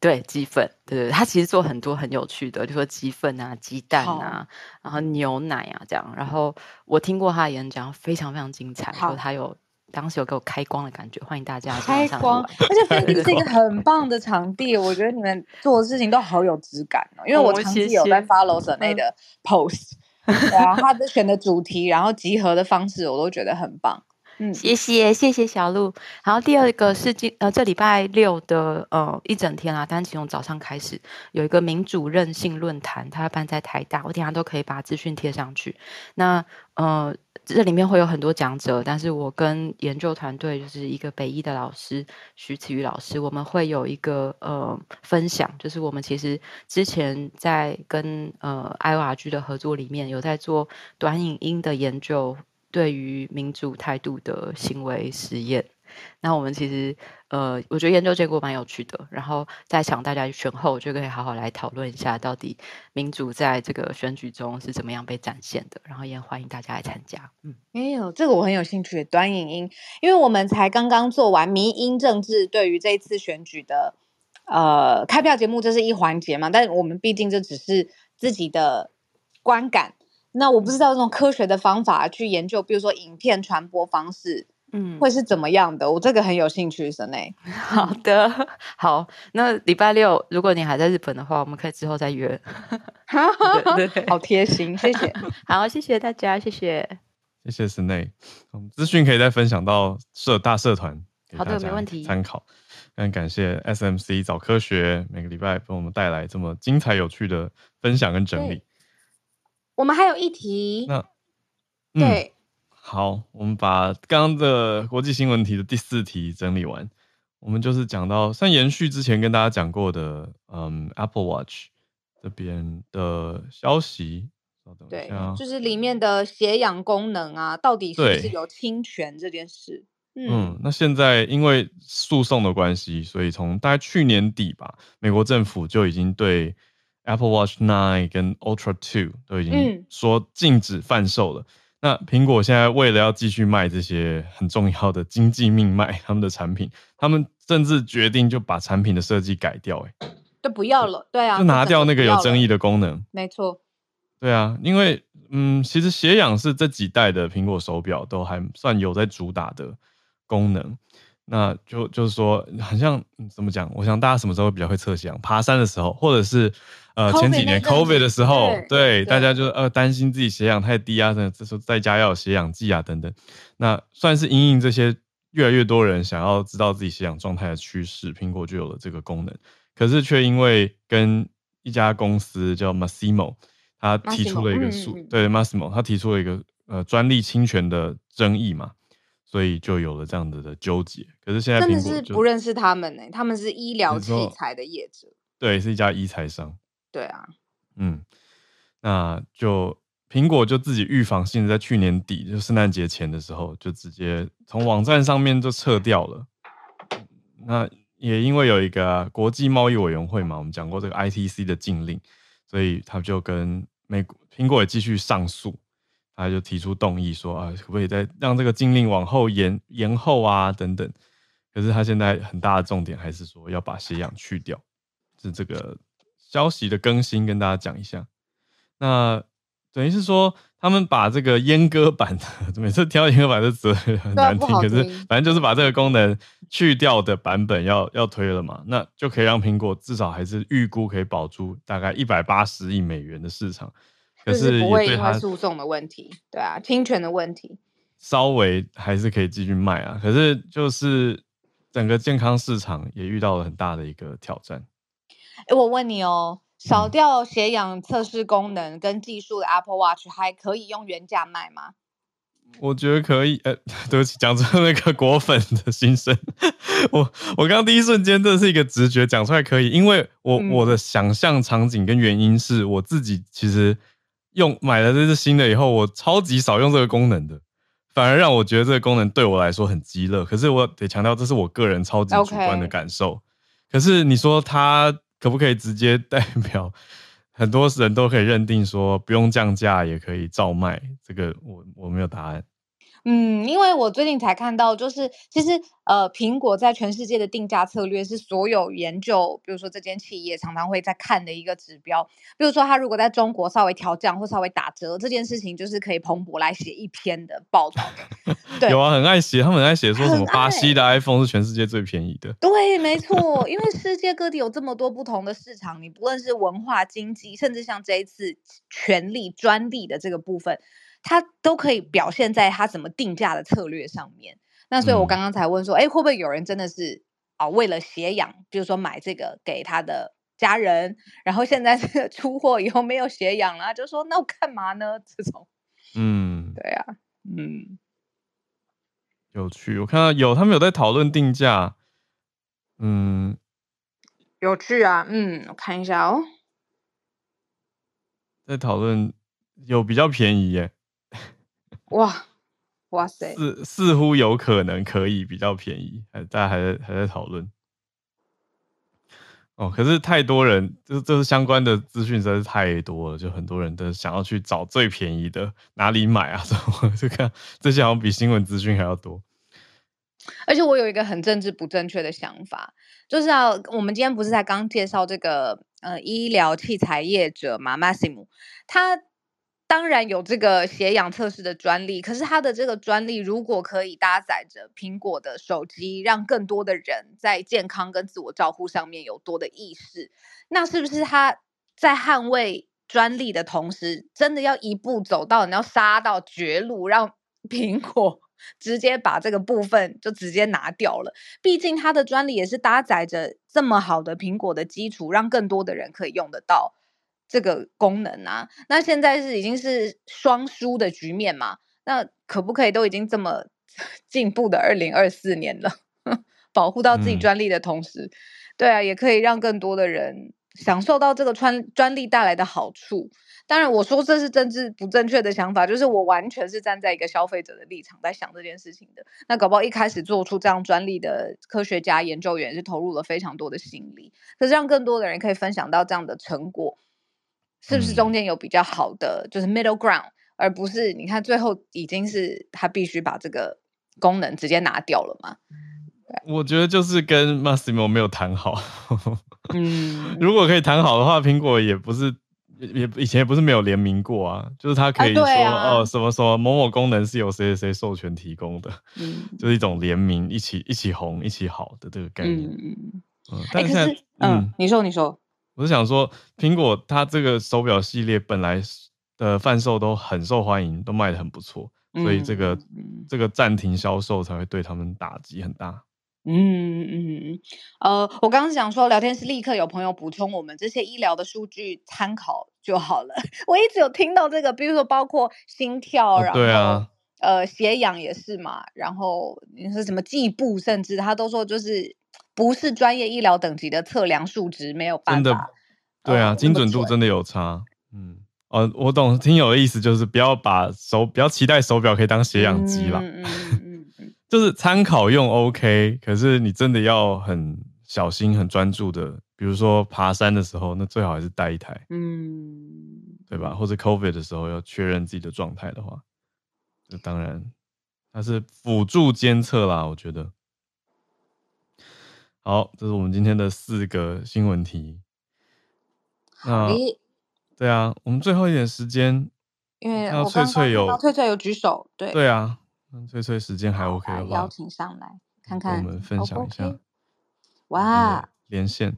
对鸡粪，对对，他其实做很多很有趣的，就说鸡粪啊、鸡蛋啊，然后牛奶啊这样。然后我听过他的演讲，非常非常精彩，说他有。当时有给我开光的感觉，欢迎大家 开光，而且飞地是一个很棒的场地，我觉得你们做的事情都好有质感哦。因为我长期有在 follow 社内的 post，然后他的选的主题，然后集合的方式，我都觉得很棒。嗯，谢谢谢谢小鹿。然后第二个是今呃这礼拜六的呃一整天啊，单从早上开始有一个民主韧性论坛，它办在台大，我等下都可以把资讯贴上去。那呃。这里面会有很多讲者，但是我跟研究团队就是一个北医的老师徐慈宇老师，我们会有一个呃分享，就是我们其实之前在跟呃 IORG 的合作里面有在做短影音的研究，对于民主态度的行为实验。那我们其实，呃，我觉得研究结果蛮有趣的。然后在想大家选后，就可以好好来讨论一下，到底民主在这个选举中是怎么样被展现的。然后也欢迎大家来参加。嗯，没有这个我很有兴趣，短影音，因为我们才刚刚做完迷因政治对于这一次选举的呃开票节目，这是一环节嘛。但我们毕竟这只是自己的观感，那我不知道这种科学的方法去研究，比如说影片传播方式。嗯，会是怎么样的？我这个很有兴趣，神内。好的，好，那礼拜六如果你还在日本的话，我们可以之后再约。对对，好贴心，谢谢。好，谢谢大家，谢谢，谢谢神内。嗯，资讯可以再分享到社大社团。好的，没问题。参考，非常感谢 SMC 早科学每个礼拜给我们带来这么精彩有趣的分享跟整理。我们还有一题，那对。好，我们把刚刚的国际新闻题的第四题整理完，我们就是讲到，像延续之前跟大家讲过的，嗯，Apple Watch 这边的消息，稍等一下，对，就是里面的血氧功能啊，到底是不是有侵权这件事？嗯，嗯，那现在因为诉讼的关系，所以从大概去年底吧，美国政府就已经对 Apple Watch Nine 跟 Ultra Two 都已经说禁止贩售了。嗯那苹果现在为了要继续卖这些很重要的经济命脉，他们的产品，他们甚至决定就把产品的设计改掉，哎，就不要了，对啊，就拿掉那个有争议的功能，没错，对啊，因为嗯，其实血氧是这几代的苹果手表都还算有在主打的功能。那就就是说，好像怎么讲？我想大家什么时候比较会测血氧？爬山的时候，或者是呃前几年 COVID 的时候，对，对大家就呃担心自己血氧太低啊，这时候在家要有血氧计啊等等。那算是因应这些越来越多人想要知道自己血氧状态的趋势，苹果就有了这个功能。可是却因为跟一家公司叫 Massimo，他提出了一个诉，嗯、对 Masimo，他提出了一个呃专利侵权的争议嘛。所以就有了这样子的纠结。可是现在真的是不认识他们呢、欸，他们是医疗器材的业者，对，是一家医材商。对啊，嗯，那就苹果就自己预防性的在去年底，就圣诞节前的时候，就直接从网站上面就撤掉了。那也因为有一个、啊、国际贸易委员会嘛，我们讲过这个 ITC 的禁令，所以他就跟美国苹果也继续上诉。他就提出动议说啊，可不可以再让这个禁令往后延延后啊等等？可是他现在很大的重点还是说要把血氧去掉，是这个消息的更新跟大家讲一下。那等于是说，他们把这个阉割版的，每次挑阉割版的词很难听，可是反正就是把这个功能去掉的版本要要推了嘛，那就可以让苹果至少还是预估可以保住大概一百八十亿美元的市场，可是不会因为诉讼的问题，对啊，侵权的问题，稍微还是可以继续卖啊，可是就是整个健康市场也遇到了很大的一个挑战。哎，我问你哦。少掉血氧测试功能跟技术的 Apple Watch 还可以用原价卖吗？我觉得可以。呃，对不起，讲出那个果粉的心声。我我刚刚第一瞬间这是一个直觉，讲出来可以，因为我、嗯、我的想象场景跟原因是我自己其实用买了这只新的以后，我超级少用这个功能的，反而让我觉得这个功能对我来说很鸡肋。可是我得强调，这是我个人超级主观的感受。可是你说它。可不可以直接 代表很多人都可以认定说不用降价也可以照卖？这个我我没有答案。嗯，因为我最近才看到，就是其实呃，苹果在全世界的定价策略是所有研究，比如说这间企业常常会在看的一个指标。比如说，它如果在中国稍微调降或稍微打折，这件事情就是可以蓬勃来写一篇的报道的。对，有啊，很爱写，他们很爱写说什么巴西的 iPhone 是全世界最便宜的。对，没错，因为世界各地有这么多不同的市场，你不论是文化、经济，甚至像这一次权利专利的这个部分。它都可以表现在它怎么定价的策略上面。那所以我刚刚才问说，哎、嗯，会不会有人真的是啊，为了血氧，比如说买这个给他的家人，然后现在 这个出货以后没有血氧了，就说那我干嘛呢？这种，嗯，对啊，嗯，有趣。我看到有他们有在讨论定价，嗯，有趣啊，嗯，我看一下哦，在讨论有比较便宜耶。哇，哇塞！似似乎有可能可以比较便宜，还大家还在还在讨论。哦，可是太多人，就是这是相关的资讯实在是太多了，就很多人都想要去找最便宜的哪里买啊什么，就看这些好像比新闻资讯还要多。而且我有一个很政治不正确的想法，就是啊，我们今天不是才刚介绍这个呃医疗器材业者嘛，Masimo，他。当然有这个血氧测试的专利，可是它的这个专利如果可以搭载着苹果的手机，让更多的人在健康跟自我照护上面有多的意识，那是不是他在捍卫专利的同时，真的要一步走到你要杀到绝路，让 苹果 直接把这个部分就直接拿掉了？毕竟它的专利也是搭载着这么好的苹果的基础，让更多的人可以用得到。这个功能啊，那现在是已经是双输的局面嘛？那可不可以都已经这么 进步的二零二四年了，保护到自己专利的同时，嗯、对啊，也可以让更多的人享受到这个专专利带来的好处。当然，我说这是政治不正确的想法，就是我完全是站在一个消费者的立场在想这件事情的。那搞不好一开始做出这样专利的科学家研究员是投入了非常多的心力，可是让更多的人可以分享到这样的成果。是不是中间有比较好的，嗯、就是 middle ground，而不是你看最后已经是他必须把这个功能直接拿掉了嘛？我觉得就是跟 Masimo 没有谈好。嗯，如果可以谈好的话，苹果也不是也以前也不是没有联名过啊，就是他可以说、啊啊、哦什么什么某某功能是由谁谁谁授权提供的，嗯，就是一种联名一起一起红一起好的这个概念。嗯嗯，但是现在、欸、嗯，嗯，你说你说。我是想说，苹果它这个手表系列本来的贩售都很受欢迎，都卖的很不错，所以这个、嗯、这个暂停销售才会对他们打击很大。嗯嗯呃，我刚刚想说，聊天室立刻有朋友补充，我们这些医疗的数据参考就好了。我一直有听到这个，比如说包括心跳，然后、哦、对啊，呃，血氧也是嘛，然后你说什么计步，甚至他都说就是。不是专业医疗等级的测量数值没有办法，对啊，精准度真的有差。嗯，哦，我懂，听友的意思就是不要把手，不要期待手表可以当血氧机啦。嗯嗯嗯，就是参考用 OK，可是你真的要很小心、很专注的，比如说爬山的时候，那最好还是带一台。嗯，对吧？或者 COVID 的时候要确认自己的状态的话，那当然它是辅助监测啦，我觉得。好，这是我们今天的四个新闻题。那对啊，我们最后一点时间，因为我翠翠有翠翠有举手，对对啊，翠翠时间还 OK 的话，邀请上来看看，我们分享一下。哇，连线，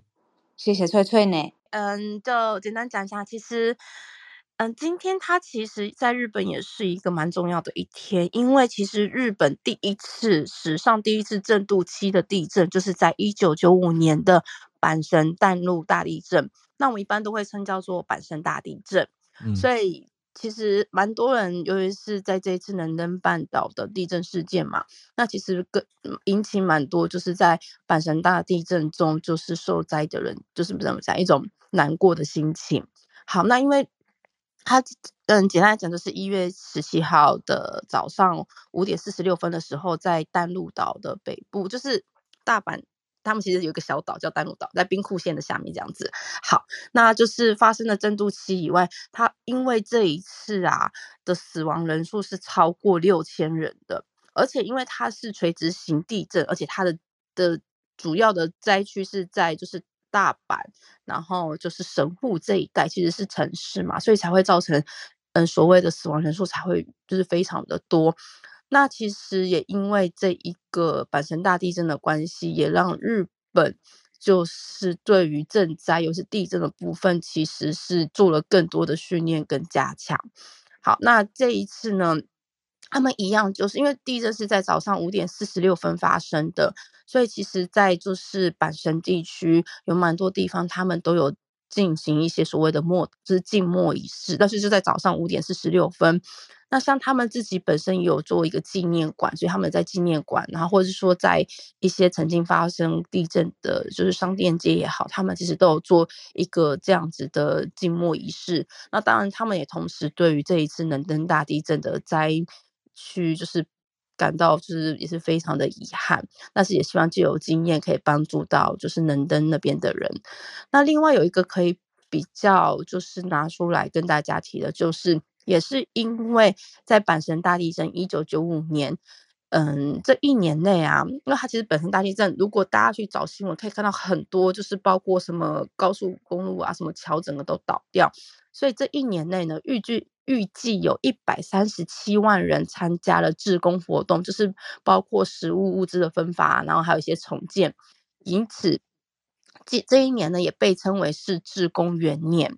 谢谢翠翠呢。嗯，就简单讲一下，其实。嗯，今天它其实在日本也是一个蛮重要的一天，因为其实日本第一次史上第一次震度七的地震，就是在一九九五年的阪神淡路大地震。那我们一般都会称叫做阪神大地震。嗯、所以其实蛮多人，尤其是在这一次能登半岛的地震事件嘛，那其实跟引起蛮多，就是在阪神大地震中就是受灾的人，就是怎么讲一种难过的心情。好，那因为。他嗯，简单来讲，就是一月十七号的早上五点四十六分的时候，在淡路岛的北部，就是大阪，他们其实有一个小岛叫淡路岛，在兵库县的下面这样子。好，那就是发生了震度七以外，它因为这一次啊的死亡人数是超过六千人的，而且因为它是垂直型地震，而且它的的主要的灾区是在就是。大阪，然后就是神户这一带其实是城市嘛，所以才会造成嗯所谓的死亡人数才会就是非常的多。那其实也因为这一个阪神大地震的关系，也让日本就是对于震灾，尤其是地震的部分，其实是做了更多的训练跟加强。好，那这一次呢，他们一样，就是因为地震是在早上五点四十六分发生的，所以其实，在就是阪神地区有蛮多地方，他们都有进行一些所谓的默，就是静默仪式。但是就在早上五点四十六分，那像他们自己本身也有做一个纪念馆，所以他们在纪念馆，然后或者是说在一些曾经发生地震的，就是商店街也好，他们其实都有做一个这样子的静默仪式。那当然，他们也同时对于这一次能登大地震的灾。去就是感到就是也是非常的遗憾，但是也希望就有经验可以帮助到就是能登那边的人。那另外有一个可以比较就是拿出来跟大家提的，就是也是因为在阪神大地震一九九五年，嗯，这一年内啊，因为它其实本身大地震，如果大家去找新闻，可以看到很多就是包括什么高速公路啊，什么桥整个都倒掉，所以这一年内呢，预计。预计有一百三十七万人参加了志工活动，就是包括食物物资的分发，然后还有一些重建。因此，这这一年呢，也被称为是志工元年。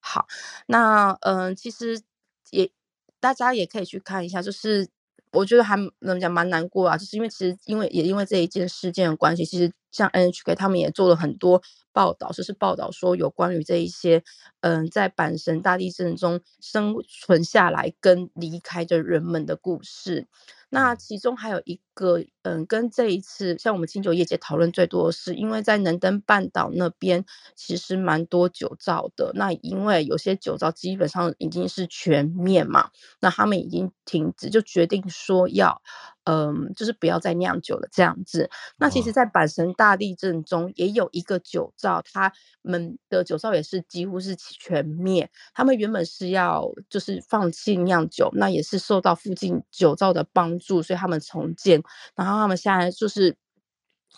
好，那嗯、其实也大家也可以去看一下，就是。我觉得还能讲蛮难过啊，就是因为其实因为也因为这一件事件的关系，其实像 NHK 他们也做了很多报道，就是报道说有关于这一些嗯在阪神大地震中生存下来跟离开的人们的故事。那其中还有一个，嗯，跟这一次像我们清酒业界讨论最多的是，因为在能登半岛那边其实蛮多酒造的，那因为有些酒造基本上已经是全面嘛，那他们已经停止，就决定说要。嗯，就是不要再酿酒了这样子。那其实，在阪神大地震中，也有一个酒造，他们的酒造也是几乎是全灭。他们原本是要就是放弃酿酒，那也是受到附近酒造的帮助，所以他们重建。然后他们现在就是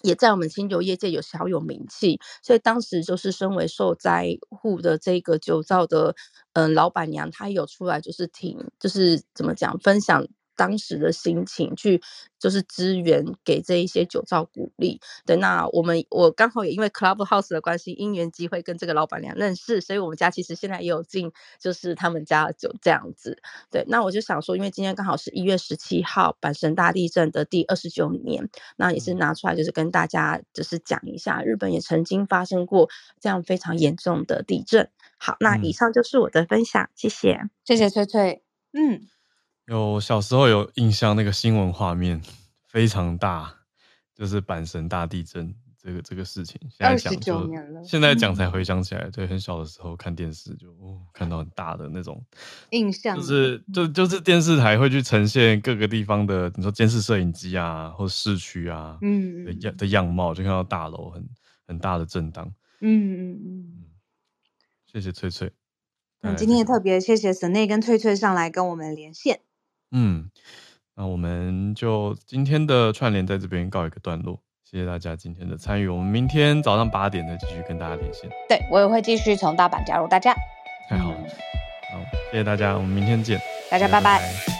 也在我们清酒业界有小有名气。所以当时就是身为受灾户的这个酒造的嗯老板娘，她有出来就是挺就是怎么讲分享。当时的心情去就是支援给这一些酒造鼓励。对，那我们我刚好也因为 Clubhouse 的关系，因缘机会跟这个老板娘认识，所以我们家其实现在也有进就是他们家的酒这样子。对，那我就想说，因为今天刚好是一月十七号阪神大地震的第二十九年，那也是拿出来就是跟大家就是讲一下，日本也曾经发生过这样非常严重的地震。好，那以上就是我的分享，谢谢，谢谢翠翠，嗯。有小时候有印象，那个新闻画面非常大，就是阪神大地震这个这个事情。现在讲就现在讲才回想起来，嗯、对，很小的时候看电视就哦看到很大的那种印象，就是就就是电视台会去呈现各个地方的，你说监视摄影机啊，或市区啊，嗯的样的样貌，就看到大楼很很大的震荡。嗯嗯嗯，谢谢翠翠。那今天也特别谢谢神内跟翠翠上来跟我们连线。嗯，那我们就今天的串联在这边告一个段落，谢谢大家今天的参与。我们明天早上八点再继续跟大家连线。对，我也会继续从大阪加入大家。太好了，好，谢谢大家，我们明天见，大家拜拜。拜拜。